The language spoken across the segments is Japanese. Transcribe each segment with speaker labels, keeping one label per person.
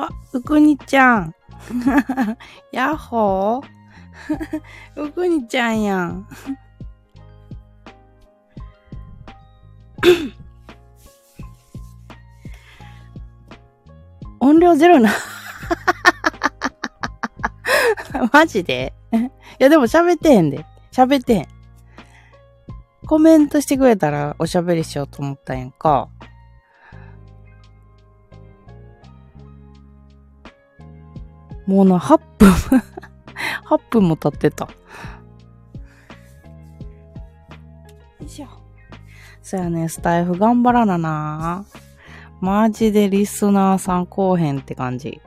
Speaker 1: あ、うくにちゃん。やっほー うくにちゃんやん。音量ゼロな。マジで？いや、でも喋ってへんで。喋ってへん。コメントしてくれたらおしゃべりしようと思ったんやんか。もうな、8分 8分も経ってた。よいしょ。そやね、スタイフ頑張らなな。マジでリスナーさんこうへんって感じ。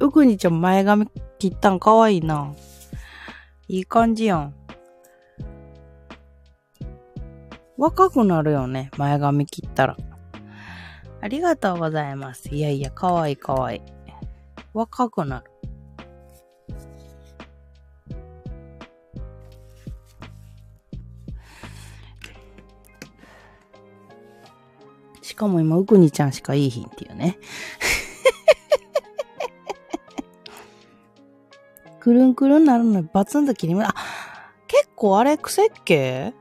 Speaker 1: うくにちゃん前髪切ったんかわいいな。いい感じやん。若くなるよね、前髪切ったら。ありがとうございます。いやいや、かわいいかわいい。若くなる。しかも今、うくにちゃんしかいいひんっていうね。くるんくるんなるのにバツンと切り目、あ、結構あれ、癖っけ？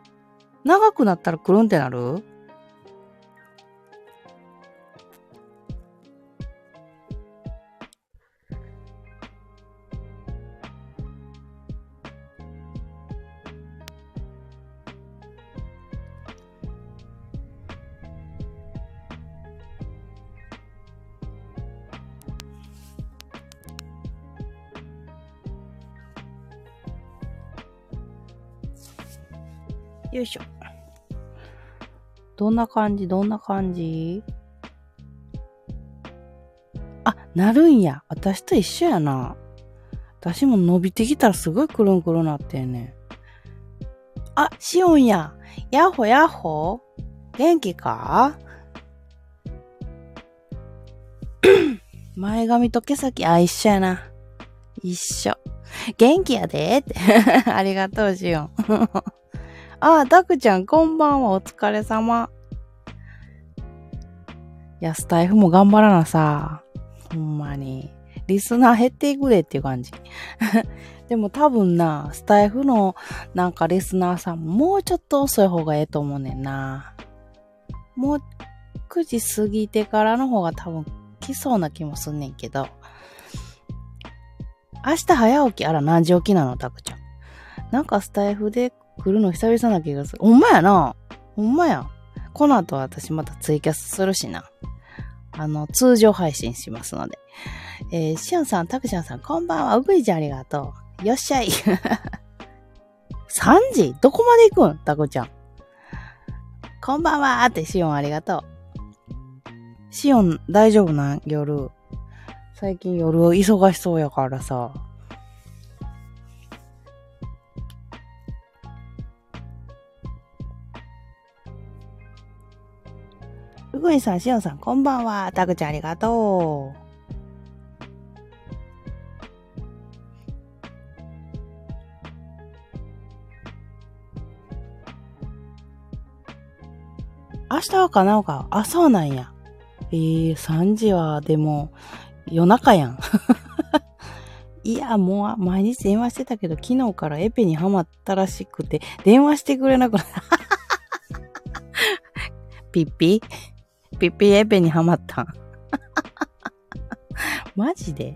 Speaker 1: 長くなったらくるんってなる？よいしょ。どんな感じ？どんな感じ？あ、なるんや。私と一緒やな。私も伸びてきたらすごいくるんくるんなってんね。あ、しおんや。やっほやっほ元気か？前髪と毛先、あ、一緒やな。一緒。元気やでって。ありがとう、しおん。あ、ダクちゃん、こんばんは。お疲れ様。いや、スタイフも頑張らなさ。ほんまに。リスナー減っていくでっていう感じ。でも多分な、スタイフのなんかリスナーさんももうちょっと遅い方がええと思うねんな。もう9時過ぎてからの方が多分来そうな気もすんねんけど。明日早起き、あら何時起きなの、タクちゃん。なんかスタイフで来るの久々な気がする。ほんまやな。ほんまや。この後私またツイキャスするしな。あの、通常配信しますので。えー、しおんさん、たくちゃんさん、こんばんは。うぐいちゃんありがとう。よっしゃい。3時どこまで行くん？たくちゃん。こんばんはーって、しおんありがとう。しおん、大丈夫な夜。最近夜忙しそうやからさ。うぐいさん、しおんさん、こんばんは。たくちゃんありがとう。明日はかなおか？あ、そうなんや。えー、3時は、でも、夜中やん。いや、もう、毎日電話してたけど、昨日からエペにハマったらしくて、電話してくれなくなった。ピッピピッピエペにハマったん。マジで？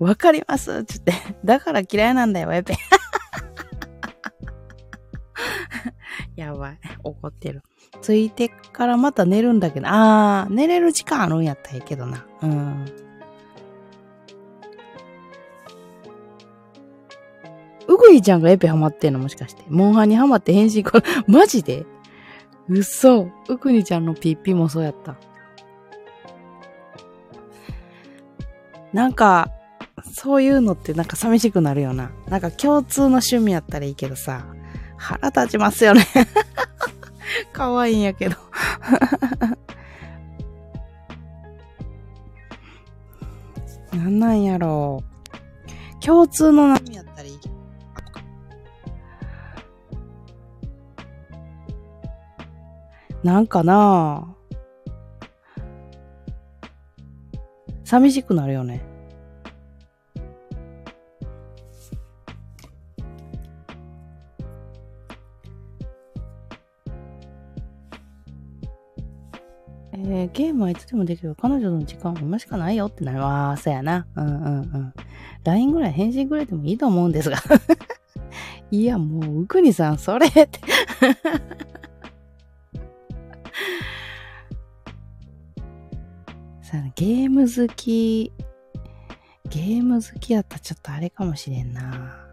Speaker 1: わかります？つって。だから嫌いなんだよ、エペ。やばい。怒ってる。ついてからまた寝るんだけど、あー、寝れる時間あるんやったらいいけどな。うん。うぐいちゃんがエペハマってんのもしかして。モンハンにハマって変身これ、マジで？嘘。うくにちゃんのピッピもそうやった。なんか、そういうのってなんか寂しくなるよな。なんか共通の趣味やったらいいけどさ、腹立ちますよね。可愛いいんやけど。なんなんやろう。共通の悩みやっなんかな寂しくなるよね。えー、ゲームはいつでもできる。彼女の時間は今しかないよってなる。わー、そうやな。うんうんうん。LINE ぐらい返信ぐらいでもいいと思うんですが。いや、もう、うくにさん、それって さゲーム好き、ゲーム好きやったらちょっとあれかもしれんな。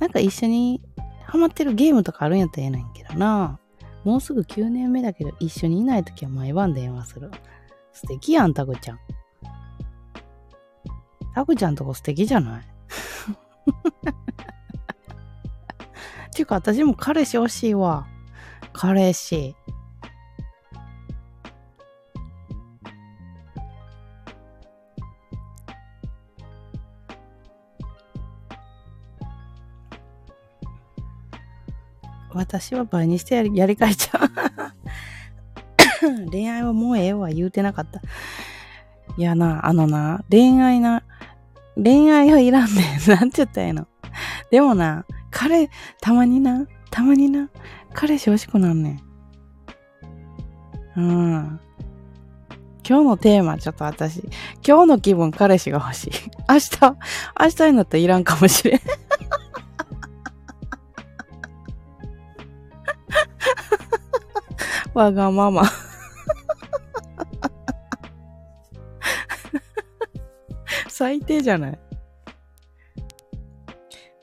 Speaker 1: なんか一緒にハマってるゲームとかあるんやったらええないんけどな。もうすぐ9年目だけど、一緒にいないときは毎晩電話する。素敵やん、タグちゃん。タグちゃんとこ素敵じゃない？ていうか、私も彼氏欲しいわ。彼氏。私は倍にしてやりやり替えちゃう 恋愛はもうええわ言うてなかった。いやな、あのな、恋愛な、恋愛はいらんねん。なんて言ったらええの。でもな、彼、たまにな、たまにな、彼氏欲しくなんねん。うん。今日のテーマ、ちょっと私、今日の気分、彼氏が欲しい。明日、明日になったらいらんかもしれん。わがまま。最低じゃない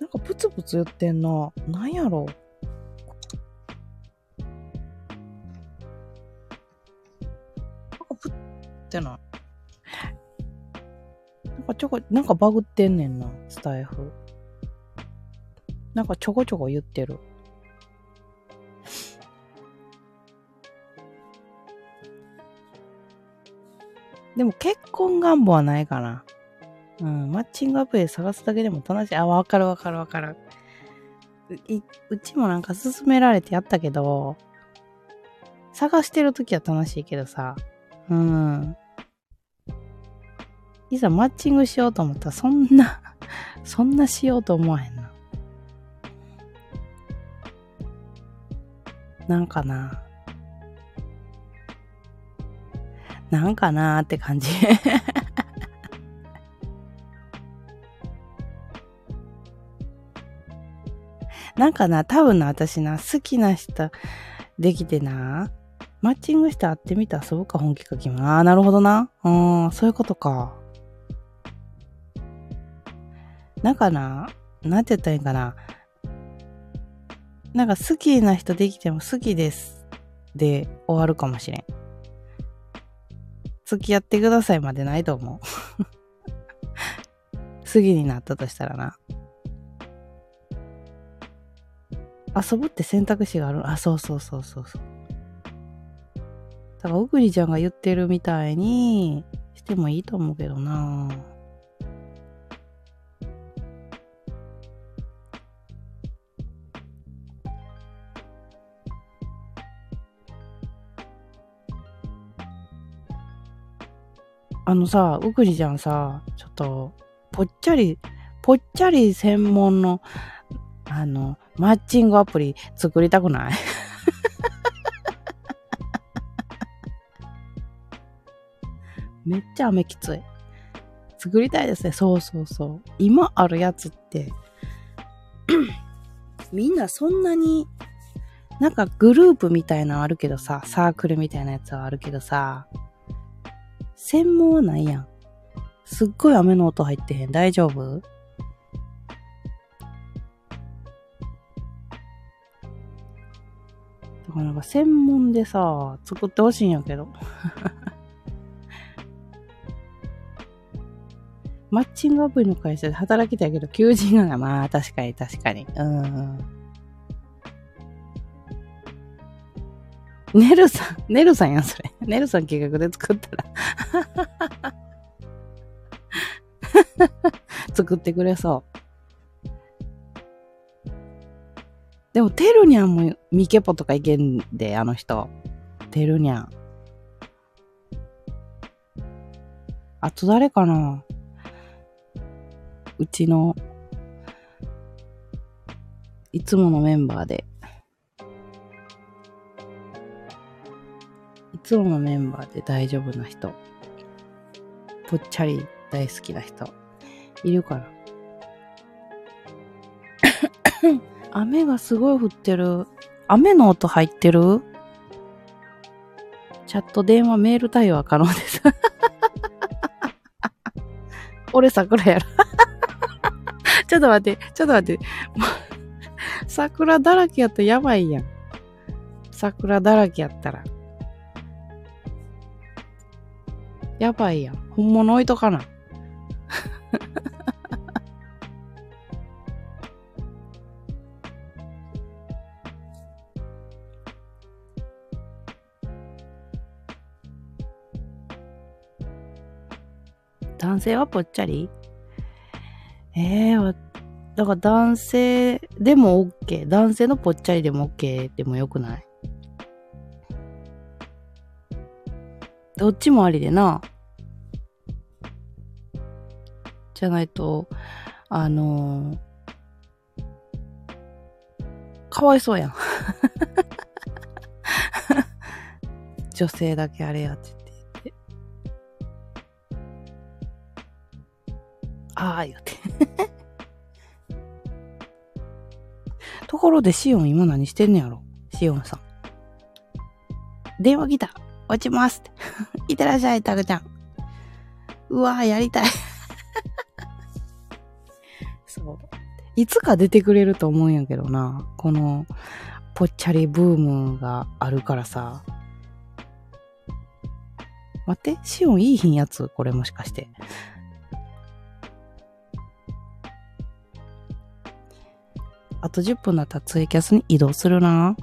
Speaker 1: なんかプツプツ言ってんな。なんやろなちょこ、なんかバグってんねんな、スタイフ。なんかちょこちょこ言ってる。でも結婚願望はないかな。うん、マッチングアプリ探すだけでも楽しい。あ、わかるわかるわかる。ううちもなんか勧められてやったけど、探してるときは楽しいけどさ、うん。いざマッチングしようと思ったらそんな そんなしようと思わへんな。なんかな。なんかなーって感じ なんかな、多分な、私な、好きな人できてな、マッチングして会ってみたらそうか本気か気も。ああ、なるほどな。うん、そういうことか。なんかな、なんて言ったらいいかな。なんか好きな人できても好きです。で終わるかもしれん。付き合ってくださいまでないと思う。好きになったとしたらな。遊ぶって選択肢がある。あ、そうそうそうそうそう。だから、うぐりちゃんが言ってるみたいにしてもいいと思うけどなあのさ、うぐりちゃんさ、ちょっと、ぽっちゃり、ぽっちゃり専門の、あの、マッチングアプリ作りたくない？めっちゃ雨きつい。作りたいですね。そうそうそう。今あるやつって、みんなそんなに、なんかグループみたいなのあるけどさ、サークルみたいなやつはあるけどさ、専門はないやん。すっごい雨の音入ってへん。大丈夫？だからなんか専門でさ、作ってほしいんやけど。マッチングアプリの会社で働きたいけど、求人がな、まあ、確かに確かに。うん。ネルさん、ネルさんやん、それ。ネルさん計画で作ったら 作ってくれそう。でも、テルニャンもミケポとかいけんで、あの人。テルニャン。あと誰かなうちの、いつものメンバーで。つものメンバーで大丈夫な人。ぽっちゃり大好きな人。いるかな？雨がすごい降ってる。雨の音入ってる？チャット、電話、メール対応は可能です。俺桜やろ。ちょっと待って、ちょっと待って。桜だらけやったらやばいやん。桜だらけやったら。やばいやん。本物置いとかな。男性はぽっちゃり？ええー、だから男性でも OK。男性のぽっちゃりでも OK でもよくない？どっちもありでな。じゃないと、あのー、かわいそうやん。女性だけあれやってて。ああ、言うて。ところでシオン今何してんねやろ？シオンさん。電話来た。落ちます。いってらっしゃい、タグちゃん。うわぁ、やりたい。そう。いつか出てくれると思うんやけどな。この、ぽっちゃりブームがあるからさ。待って、シオンいい品やつ？これもしかして。あと10分だったらツイキャスに移動するな。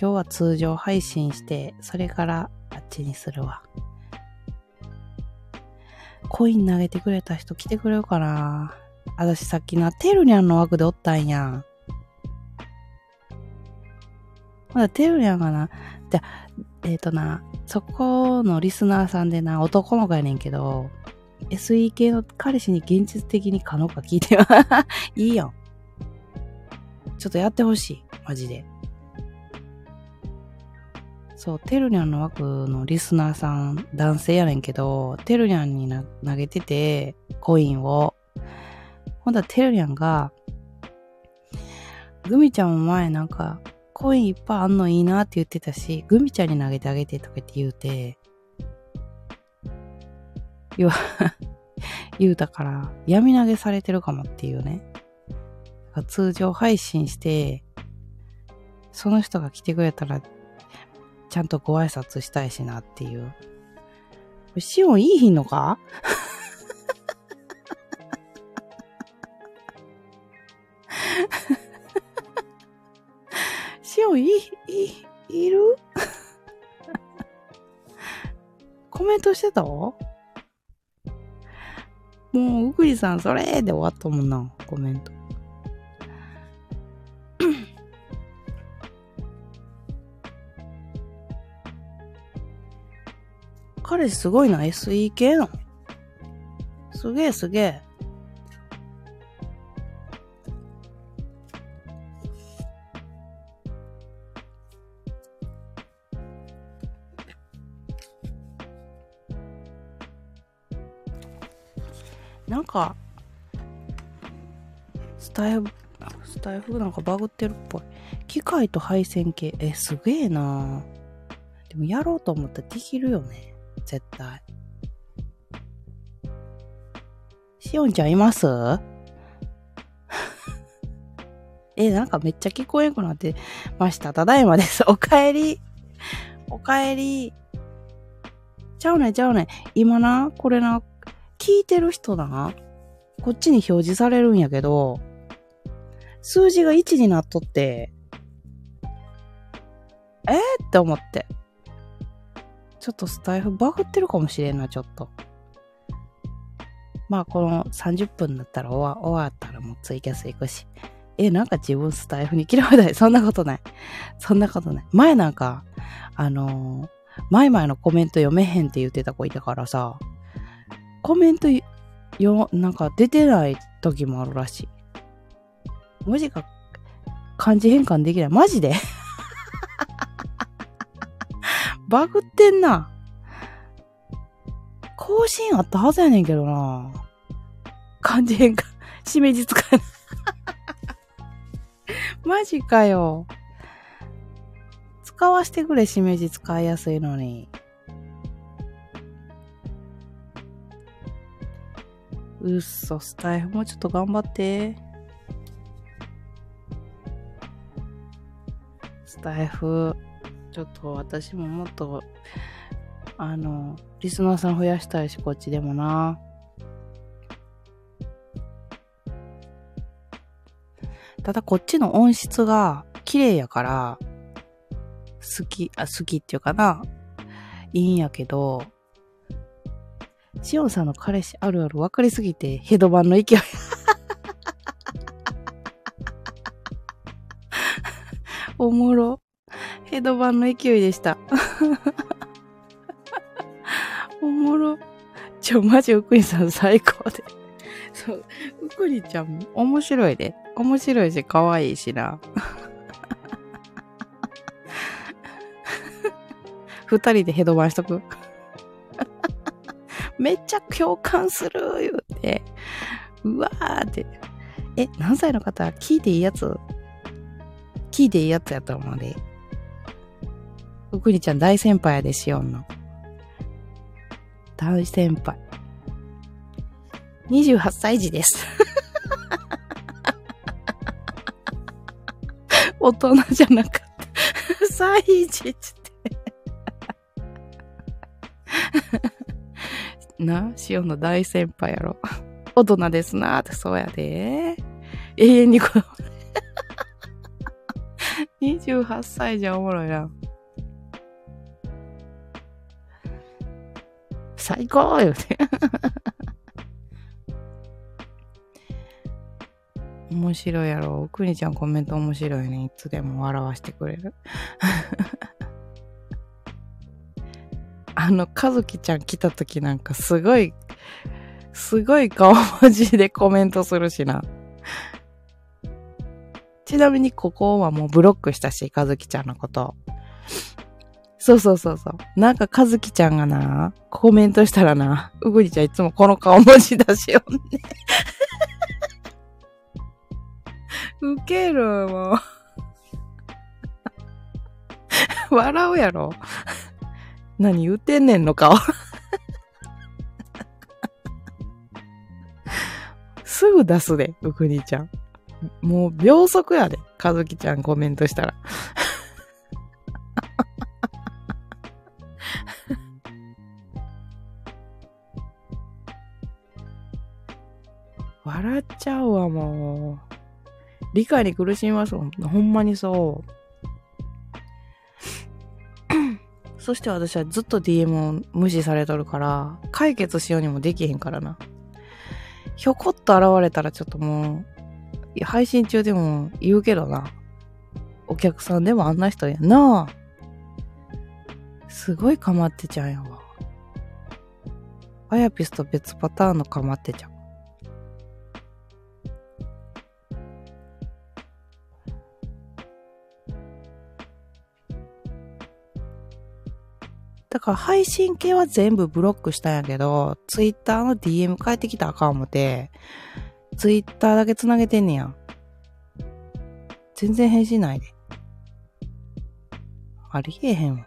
Speaker 1: 今日は通常配信して、それからあっちにするわ。コイン投げてくれた人来てくれるかな？私さっきな、テルニャンの枠でおったんやん。まだテルニャンがな、じゃ、えっ、ー、とな、そこのリスナーさんでな、男の子やねんけど、SE 系の彼氏に現実的に可能か聞いてよ。いいよ。ちょっとやってほしい。マジで。そう、テルニャンの枠のリスナーさん、男性やねんけど、テルニャンに投げてて、コインを。ほんだテルニャンが、グミちゃんも前なんか、コインいっぱいあんのいいなって言ってたし、グミちゃんに投げてあげてとかって言うて、言わ、言うたから、闇投げされてるかもっていうね。通常配信して、その人が来てくれたら、ちゃんとご挨拶したいしなっていう。シオンいいひんのか？シオンいい、いい、いる？コメントしてた？もう、うぐりさん、それで終わったもんな、コメント。彼氏すごいな、SE 系の？すげえすげえ。なんか、スタイフ、スタイフなんかバグってるっぽい。機械と配線系、え、すげえなでもやろうと思ったらできるよね。絶対。しおんちゃんいます？え、なんかめっちゃ聞こえんくなってました。ただいまです。おかえり。おかえり。ちゃうねちゃうね今な、これな、聞いてる人な、こっちに表示されるんやけど、数字が1になっとって、えー、って思って。ちょっとスタイフバグってるかもしれんな、ちょっと。まあ、この30分だったら終わ終わったらもうツイキャス行くし。え、なんか自分スタイフに嫌われたい。そんなことない。そんなことない。前なんか、あのー、前々のコメント読めへんって言ってた子いたからさ、コメントよ、なんか出てない時もあるらしい。文字が漢字変換できない。マジで？バグってんな。更新あったはずやねんけどな。漢字変換、しめじ使えない。マジかよ。使わしてくれ、しめじ使いやすいのに。うっそ、スタイフもうちょっと頑張って。スタイフ、ちょっと私ももっと、あの、リスナーさん増やしたいし、こっちでもな。ただこっちの音質が綺麗やから、好き、あ、好きっていうかな、いいんやけど、しおんさんの彼氏あるある分かりすぎて、ヘドバンの勢い。おもろ。ヘドバンの勢いでした。おもろ。ちょ、マジ、うくりさん最高で。そう、うくりちゃん、面白いで。面白いし、可愛いしな。二人でヘドバンしとく？めっちゃ共感する言うて。うわーって。え、何歳の方？聞いていいやつ？聞いていいやつやと思うで。くりちゃん大先輩やで、しおんの。大先輩。28歳児です。大人じゃなかった。歳児っつて な、しおんの大先輩やろ。大人ですなってそうやで。永遠に子供。28歳じゃおもろいな。最高よね面白いやろ。くにちゃんコメント面白いね。いつでも笑わしてくれる。あの、かずきちゃん来た時なんかすごい、すごい顔文字でコメントするしな。ちなみにここはもうブロックしたし、かずきちゃんのこと。そうそうそうそう。なんかかずきちゃんがな、コメントしたらな、うぐりちゃんいつもこの顔文字出しよんね。ウケるもう。笑うやろ。何言うてんねんの顔。すぐ出すで、うくにちゃん。もう秒速やで、かずきちゃんコメントしたら。笑っちゃうわ、もう。理解に苦しみますもん。ほんまにそう。そして私はずっと DM を無視されとるから、解決しようにもできへんからな。ひょこっと現れたらちょっともう、配信中でも言うけどな。お客さんでもあんな人やな。すごいかまってちゃんやわ。あやピスと別パターンのかまってちゃん。から配信系は全部ブロックしたんやけど、ツイッターの DM 返ってきたらあかん思て、ツイッターだけ繋げてんねや。全然返信ないで。ありえへんわ。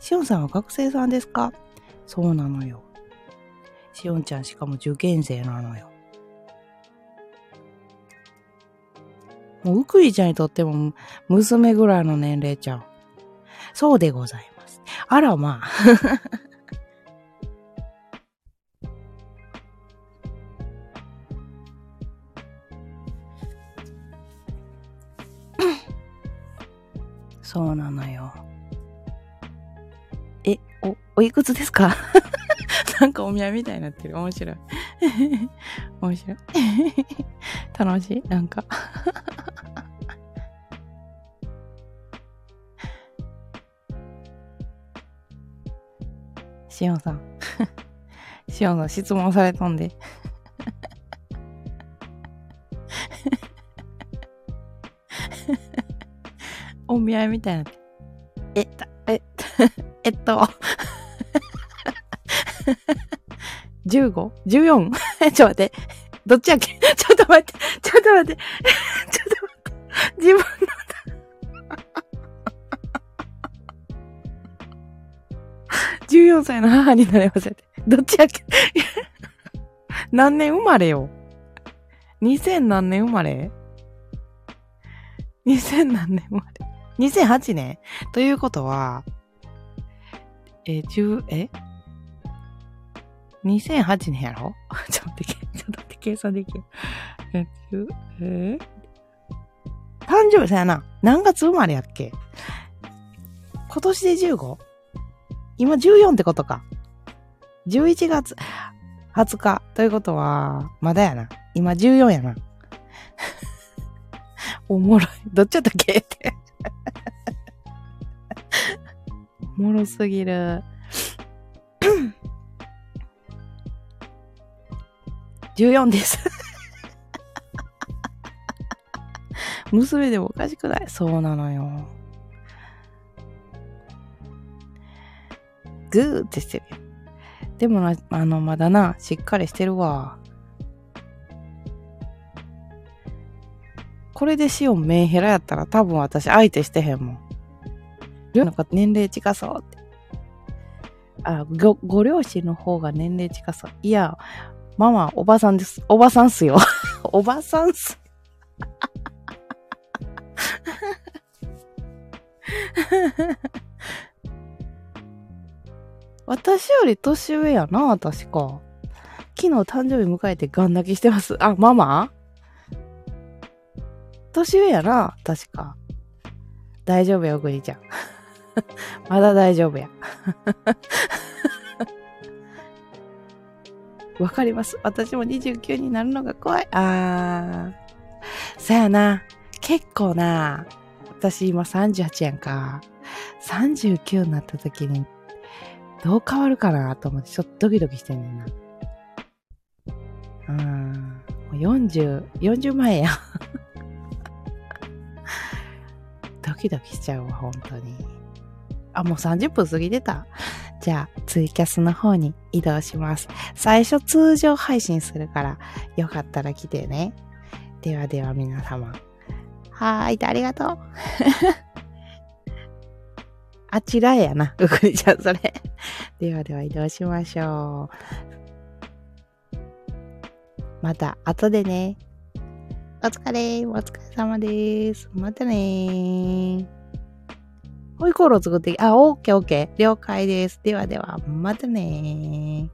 Speaker 1: しおんさんは学生さんですか？そうなのよ。しおんちゃんしかも受験生なのよ。もう、うくいちゃんにとっても、娘ぐらいの年齢ちゃう。そうでございます。あら、まあ。そうなのよ。え、お、おいくつですか？なんかお見合いみたいになってる。面白い。面白い。楽しい？なんかしおんさん。しおんさん質問されとんで。お見合いみたいな。えっと、え、えっと、15?14? ちょっと待って。どっちやっけ？ちょっと待って。ちょっと待って。ちょっと待って。14歳の母になれません。どっちやっけ何年生まれよ ?2000 何年生まれ ?2000 何年生まれ ?2008 年ということは、え、10、え ?2008 年やろちょっと待って、ちょっと待って、計算できる。え、10、え誕生日さやな。何月生まれやっけ今年で 15? 今14ってことか。11月20日。ということは、まだやな。今14やな。おもろい。どっちやったっけ？っておもろすぎる。14です 娘でもおかしくない？そうなのよ。グーってしてるよ。でもな、あの、まだな、しっかりしてるわ。これでシオンメンヘラやったら多分私相手してへんもん。なんか年齢近そうって。あ、ご、ご両親の方が年齢近そう。いや、ママ、おばさんです。おばさんっすよ。おばさんっす。私より年上やな、確か。昨日誕生日迎えてガン泣きしてます。あ、ママ？年上やな、確か。大丈夫よ、グリちゃん。まだ大丈夫や。わかります。私も29になるのが怖い。あー。そやな。結構な。私今38やんか。39になった時にどう変わるかなと思ってちょっとドキドキしてんねんな。うん。40、40前や。ドキドキしちゃうわ、本当に。あ、もう30分過ぎてた。じゃあ、ツイキャスの方に移動します。最初通常配信するから、よかったら来てね。ではでは皆様。はーい、ありがとう。あちらやな。うくりちゃん、それ。ではでは移動しましょう。また後でね。お疲れ、お疲れ様です。またね。ホイコーロー作って、あ、オッケーオッケー。了解です。ではでは、またね。